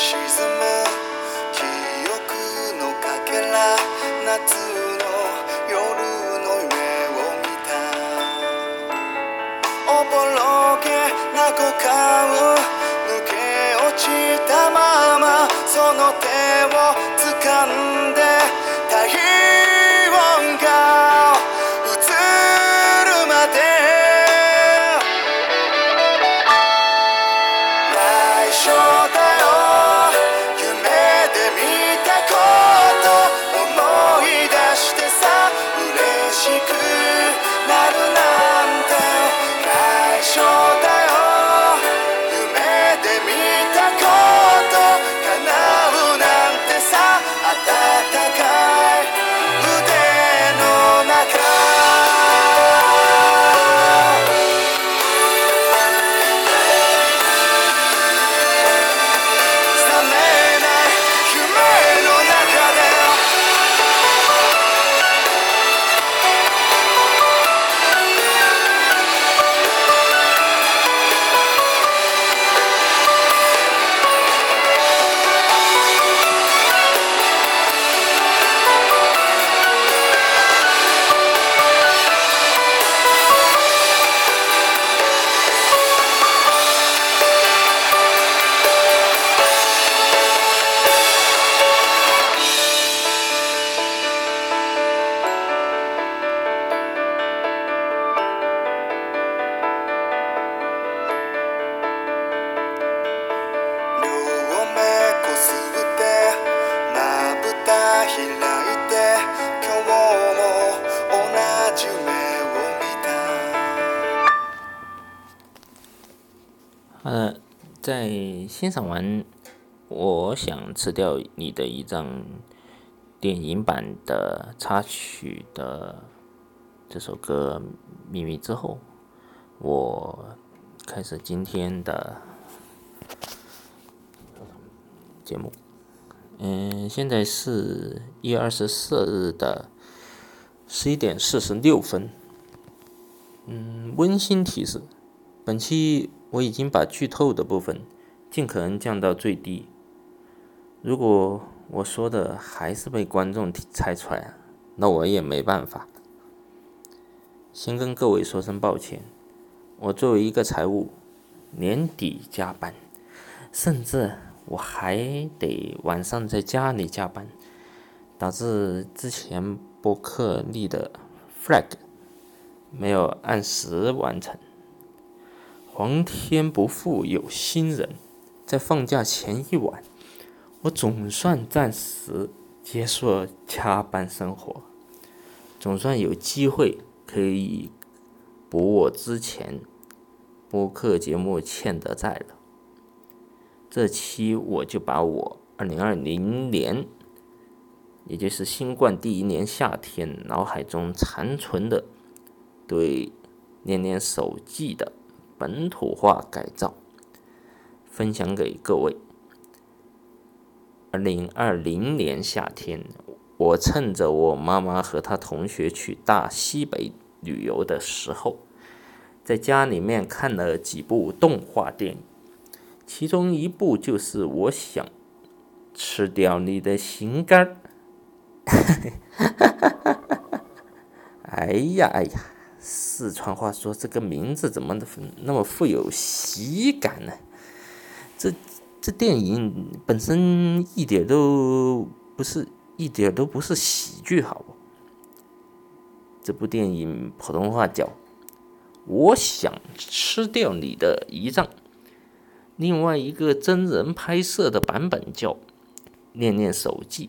She's the man. 欣赏完《我想吃掉你的一张》电影版的插曲的这首歌《秘密》之后，我开始今天的节目。嗯，现在是一月二十四日的十一点四十六分。嗯，温馨提示：本期我已经把剧透的部分尽可能降到最低。如果我说的还是被观众猜出来，那我也没办法。先跟各位说声抱歉，我作为一个财务，年底加班，甚至我还得晚上在家里加班，导致之前播客立的 flag 没有按时完成。皇天不负有心人，在放假前一晚，我总算暂时结束了加班生活，总算有机会可以补我之前播客节目欠的债了。这期我就把我二零二零年，也就是新冠第一年夏天，脑海中残存的对《念念手记》的本土化改造，分享给各位。二零二零年夏天，我趁着我妈妈和她同学去大西北旅游的时候，在家里面看了几部动画电影，其中一部就是我想吃掉你的心肝儿。哎呀哎呀，四川话说这个名字怎么那么富有喜感呢？这这电影本身一点都不是，一点都不是喜剧，好不？这部电影普通话叫《我想吃掉你的胰脏》，另外一个真人拍摄的版本叫《念念手记》，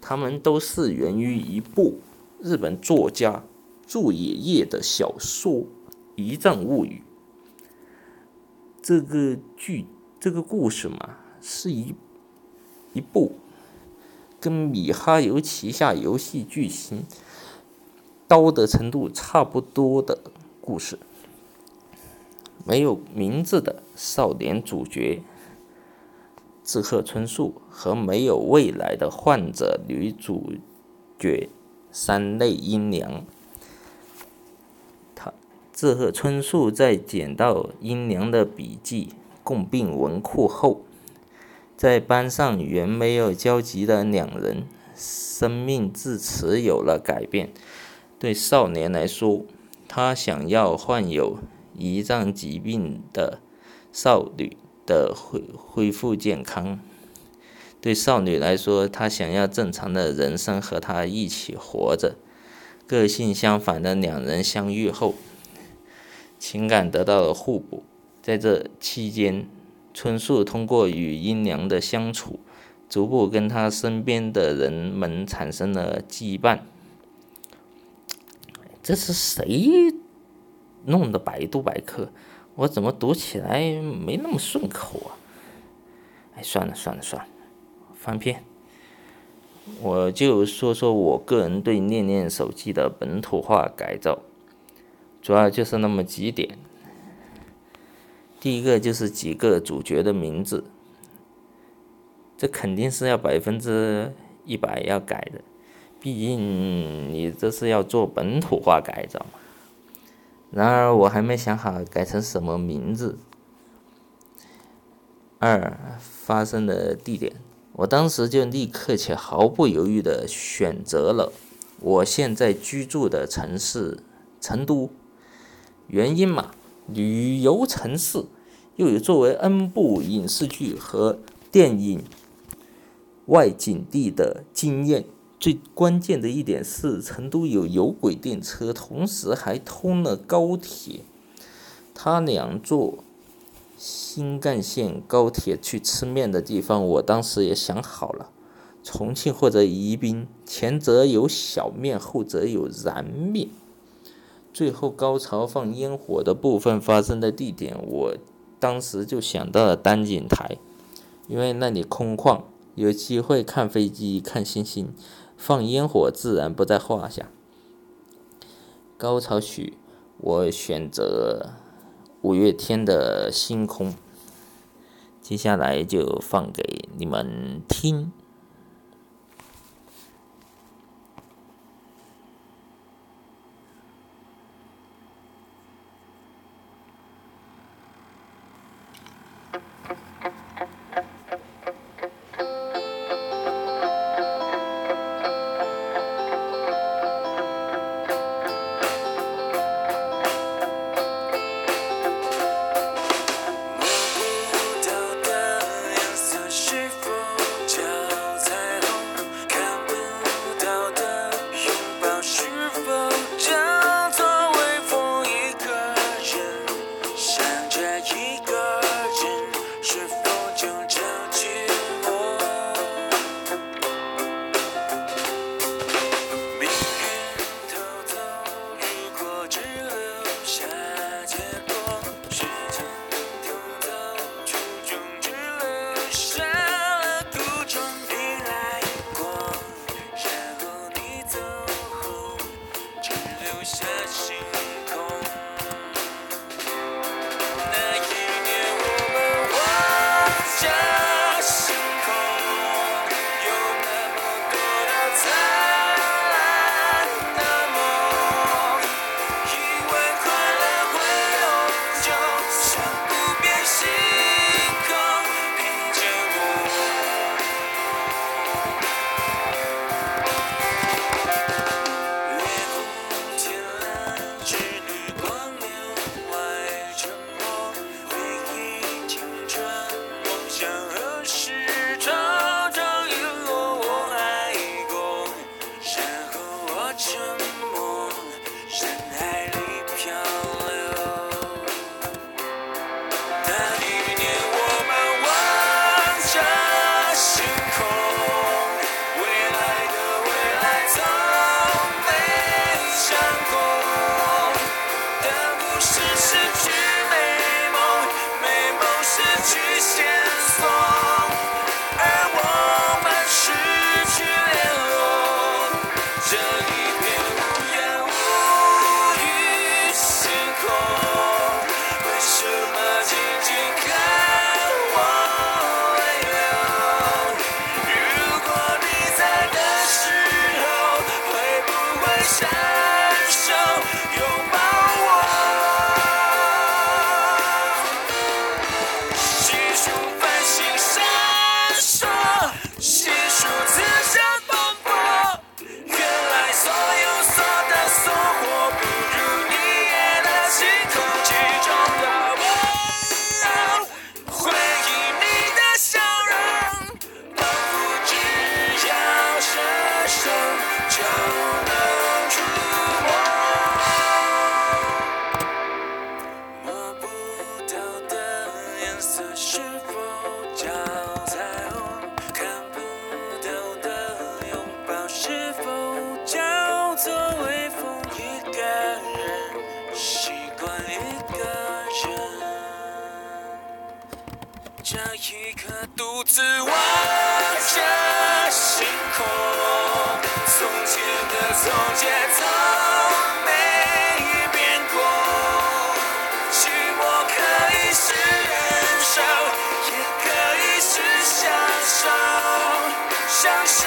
他们都是源于一部日本作家注野叶的小说《胰脏物语》。这个剧，这个故事嘛，是一一部跟米哈游旗下游戏剧情刀的程度差不多的故事。没有名字的少年主角志贺春树和没有未来的患者女主角三类阴阳。他志贺春树在捡到阴阳的笔记共病文库后，在班上原没有交集的两人，生命自此有了改变。对少年来说，他想要患有胰脏疾病的少女的恢恢复健康。对少女来说，她想要正常的人生和他一起活着。个性相反的两人相遇后，情感得到了互补。在这期间，春树通过与阴阳的相处，逐步跟他身边的人们产生了羁绊。这是谁弄的百度百科？我怎么读起来没那么顺口啊？哎，算了算了算了。翻篇，我就说说我个人对念念手机的本土化改造，主要就是那么几点。第一个就是几个主角的名字，这肯定是要百分之一百要改的，毕竟你这是要做本土化改造嘛。然而我还没想好改成什么名字。二发生的地点。我当时就立刻且毫不犹豫的选择了我现在居住的城市成都。原因嘛，旅游城市，又有作为 N 部影视剧和电影外景地的经验。最关键的一点是，成都有有轨电车，同时还通了高铁。它两座。新干线、高铁去吃面的地方，我当时也想好了，重庆或者宜宾，前者有小面，后者有燃面。最后高潮放烟火的部分发生的地点，我当时就想到了丹景台，因为那里空旷，有机会看飞机、看星星，放烟火自然不在话下。高潮曲，我选择。五月天的星空，接下来就放给你们听。个人。这一刻独自望着星空，从前的从前从没变过，寂寞可以是忍受，也可以是享受，享受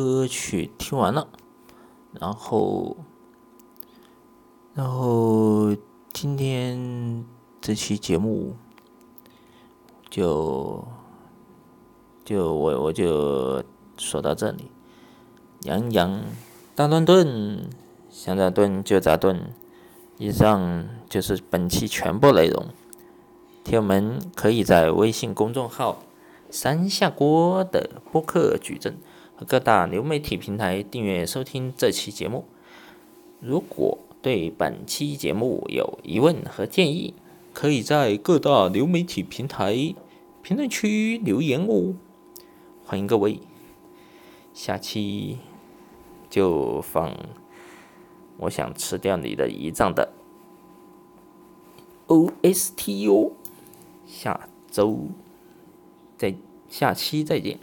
歌曲听完了，然后，然后今天这期节目就就我我就说到这里。洋洋大乱炖，想咋炖就咋炖。以上就是本期全部内容。听友们可以在微信公众号“三下锅”的播客矩阵各大流媒体平台订阅收听这期节目。如果对本期节目有疑问和建议，可以在各大流媒体平台评论区留言哦。欢迎各位，下期就放《我想吃掉你的胰脏》的 OST 哦。下周再下期再见。